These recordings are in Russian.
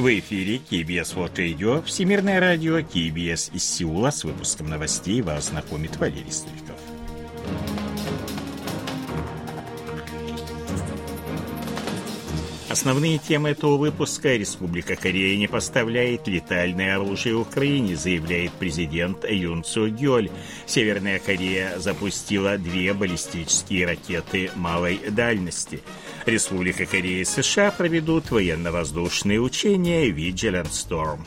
В эфире KBS World Radio, Всемирное радио KBS из Сеула с выпуском новостей вас знакомит Валерий Стыльков. Основные темы этого выпуска Республика Корея не поставляет летальное оружие Украине, заявляет президент Юн Цу Гёль. Северная Корея запустила две баллистические ракеты малой дальности. Республика Корея и США проведут военно-воздушные учения Vigilant Storm.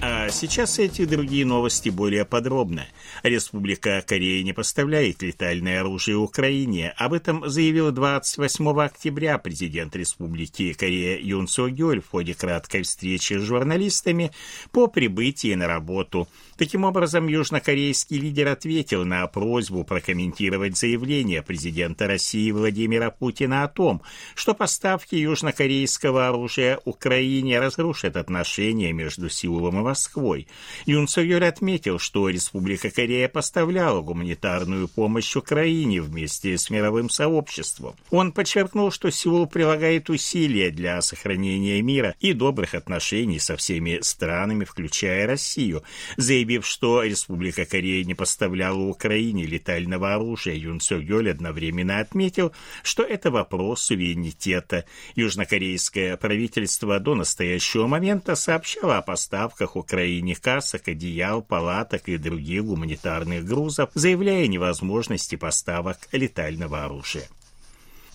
А сейчас эти другие новости более подробно. Республика Корея не поставляет летальное оружие Украине. Об этом заявил 28 октября президент Республики Корея Юн Со Гёль в ходе краткой встречи с журналистами по прибытии на работу. Таким образом, южнокорейский лидер ответил на просьбу прокомментировать заявление президента России Владимира Путина о том, что поставки южнокорейского оружия Украине разрушат отношения между Сеулом и Москвой. Юн Со Гёль отметил, что Республика Корея поставляла гуманитарную помощь Украине вместе с мировым сообществом. Он подчеркнул, что Сеул прилагает усилия для сохранения мира и добрых отношений со всеми странами, включая Россию, заявив, что Республика Корея не поставляла Украине летального оружия. Юн Сё Гёль одновременно отметил, что это вопрос суверенитета. Южнокорейское правительство до настоящего момента сообщало о поставках Украине касок, одеял, палаток и других гуманитарных гуманитарных грузов, заявляя невозможности поставок летального оружия.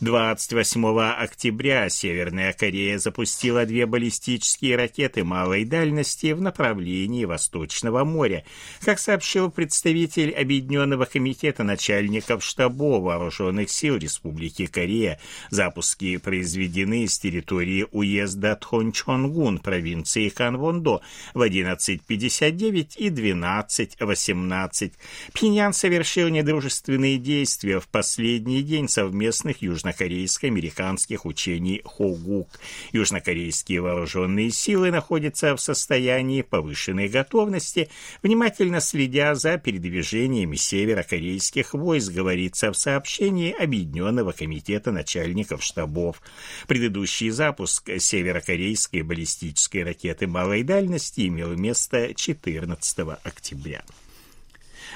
28 октября Северная Корея запустила две баллистические ракеты малой дальности в направлении Восточного моря. Как сообщил представитель Объединенного комитета начальников штабов Вооруженных сил Республики Корея, запуски произведены с территории уезда Тхончонгун провинции Ханвондо в 11.59 и 12.18. Пхеньян совершил недружественные действия в последний день совместных южно южнокорейско-американских учений Хогук. Южнокорейские вооруженные силы находятся в состоянии повышенной готовности, внимательно следя за передвижениями северокорейских войск, говорится в сообщении Объединенного комитета начальников штабов. Предыдущий запуск северокорейской баллистической ракеты малой дальности имел место 14 октября.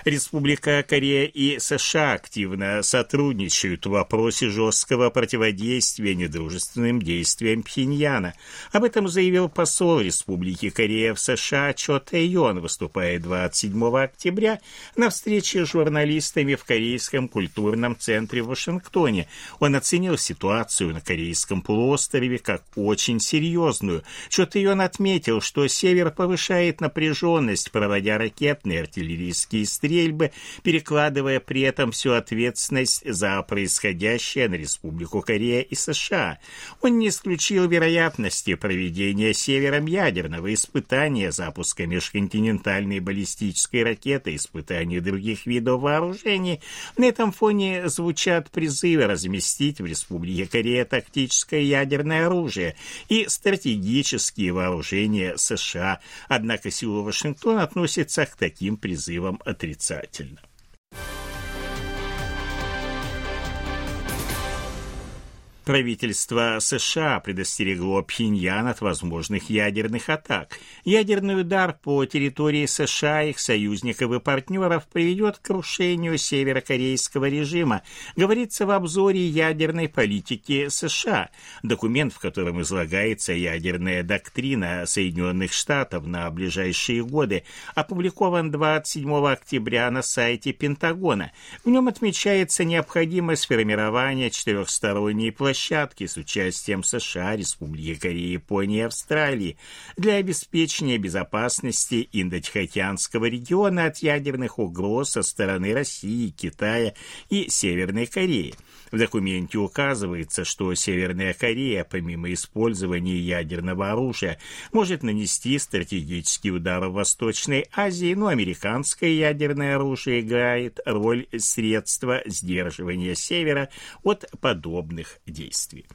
Республика Корея и США активно сотрудничают в вопросе жесткого противодействия недружественным действиям Пхеньяна. Об этом заявил посол Республики Корея в США Чо Тэйон, выступая 27 октября на встрече с журналистами в Корейском культурном центре в Вашингтоне. Он оценил ситуацию на Корейском полуострове как очень серьезную. Чо Тэйон отметил, что Север повышает напряженность, проводя ракетные артиллерийские стрельбы стрельбы, перекладывая при этом всю ответственность за происходящее на Республику Корея и США. Он не исключил вероятности проведения севером ядерного испытания, запуска межконтинентальной баллистической ракеты, испытания других видов вооружений. На этом фоне звучат призывы разместить в Республике Корея тактическое ядерное оружие и стратегические вооружения США. Однако Сеул Вашингтон относится к таким призывам отрицательно отрицательно. Правительство США предостерегло Пхеньян от возможных ядерных атак. Ядерный удар по территории США, их союзников и партнеров приведет к крушению северокорейского режима, говорится в обзоре ядерной политики США. Документ, в котором излагается ядерная доктрина Соединенных Штатов на ближайшие годы, опубликован 27 октября на сайте Пентагона. В нем отмечается необходимость формирования четырехсторонней площадки площадки с участием США, Республики Кореи, Японии и Австралии для обеспечения безопасности Индо-Тихоокеанского региона от ядерных угроз со стороны России, Китая и Северной Кореи. В документе указывается, что Северная Корея, помимо использования ядерного оружия, может нанести стратегический удар в Восточной Азии, но американское ядерное оружие играет роль средства сдерживания Севера от подобных действий. действий.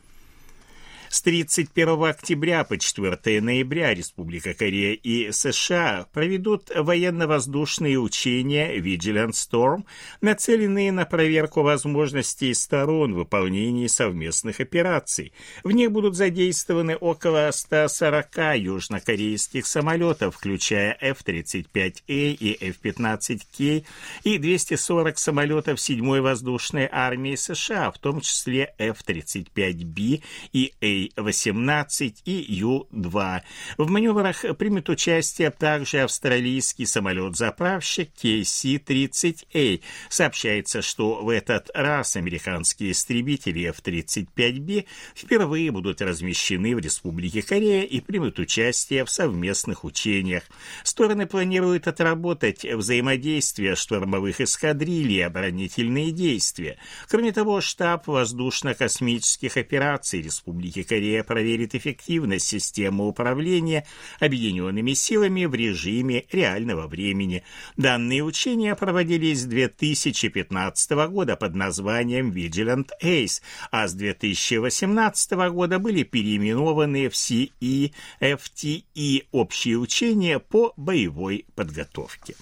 С 31 октября по 4 ноября Республика Корея и США проведут военно-воздушные учения Vigilant Storm, нацеленные на проверку возможностей сторон выполнения совместных операций. В них будут задействованы около 140 южнокорейских самолетов, включая F-35A и F-15K, и 240 самолетов 7-й воздушной армии США, в том числе F-35B и A-18 и Ю-2. В маневрах примет участие также австралийский самолет-заправщик KC-30A. Сообщается, что в этот раз американские истребители F-35B впервые будут размещены в Республике Корея и примут участие в совместных учениях. Стороны планируют отработать взаимодействие штурмовых эскадрилий и оборонительные действия. Кроме того, штаб воздушно-космических операций Республики Корея проверит эффективность системы управления объединенными силами в режиме реального времени. Данные учения проводились с 2015 года под названием Vigilant Ace, а с 2018 года были переименованы в CEFTE – общие учения по боевой подготовке.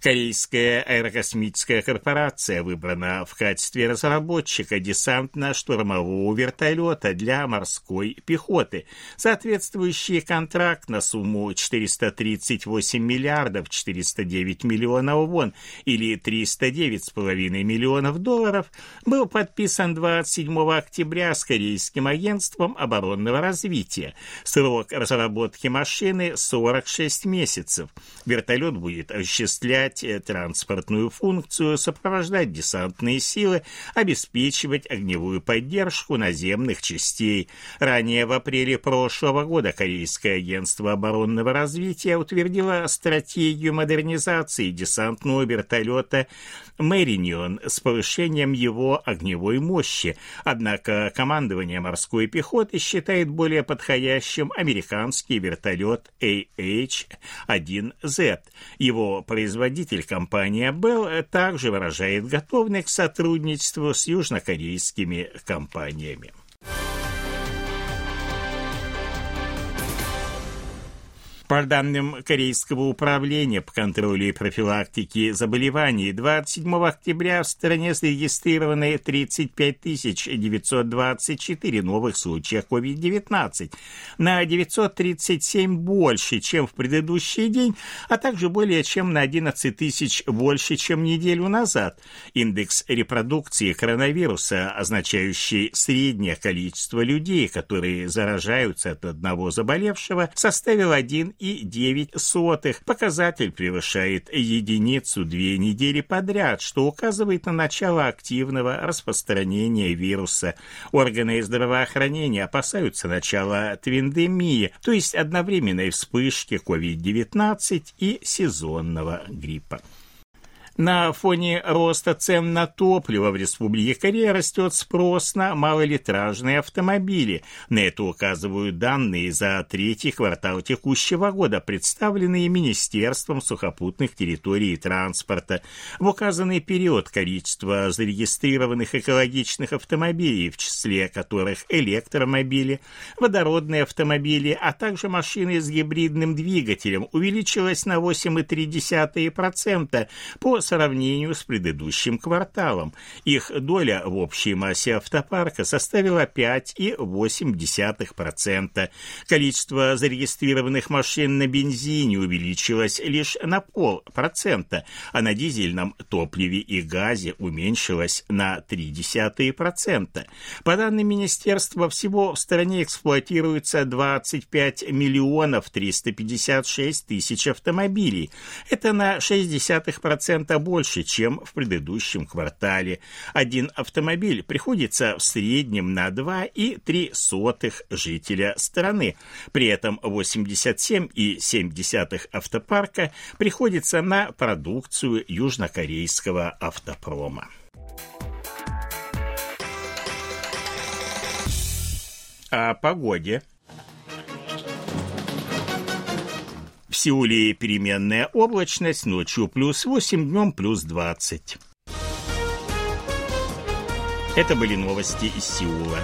Корейская аэрокосмическая корпорация выбрана в качестве разработчика десантно-штурмового вертолета для морской пехоты. Соответствующий контракт на сумму 438 миллиардов 409 миллионов вон или 309,5 миллионов долларов был подписан 27 октября с Корейским агентством оборонного развития. Срок разработки машины 46 месяцев. Вертолет будет осуществлять осуществлять э, транспортную функцию, сопровождать десантные силы, обеспечивать огневую поддержку наземных частей. Ранее в апреле прошлого года Корейское агентство оборонного развития утвердило стратегию модернизации десантного вертолета «Мэринион» с повышением его огневой мощи, однако командование морской пехоты считает более подходящим американский вертолет AH-1Z. Его производитель Руководитель компании Bell также выражает готовность к сотрудничеству с южнокорейскими компаниями. По данным Корейского управления по контролю и профилактике заболеваний, 27 октября в стране зарегистрированы 35 924 новых случая COVID-19, на 937 больше, чем в предыдущий день, а также более чем на 11 тысяч больше, чем неделю назад. Индекс репродукции коронавируса, означающий среднее количество людей, которые заражаются от одного заболевшего, составил 1 и 9 сотых. Показатель превышает единицу две недели подряд, что указывает на начало активного распространения вируса. Органы здравоохранения опасаются начала твиндемии, то есть одновременной вспышки COVID-19 и сезонного гриппа. На фоне роста цен на топливо в Республике Корея растет спрос на малолитражные автомобили. На это указывают данные за третий квартал текущего года, представленные Министерством сухопутных территорий и транспорта. В указанный период количество зарегистрированных экологичных автомобилей, в числе которых электромобили, водородные автомобили, а также машины с гибридным двигателем, увеличилось на 8,3% по сравнению с предыдущим кварталом. Их доля в общей массе автопарка составила 5,8%. Количество зарегистрированных машин на бензине увеличилось лишь на полпроцента, а на дизельном топливе и газе уменьшилось на 0,3%. По данным министерства, всего в стране эксплуатируется 25 миллионов 356 тысяч автомобилей. Это на 0,6% больше, чем в предыдущем квартале. Один автомобиль приходится в среднем на 2,3 жителя страны. При этом 87,7 автопарка приходится на продукцию южнокорейского автопрома. О погоде. Сеуле переменная облачность, ночью плюс 8, днем плюс 20. Это были новости из Сеула.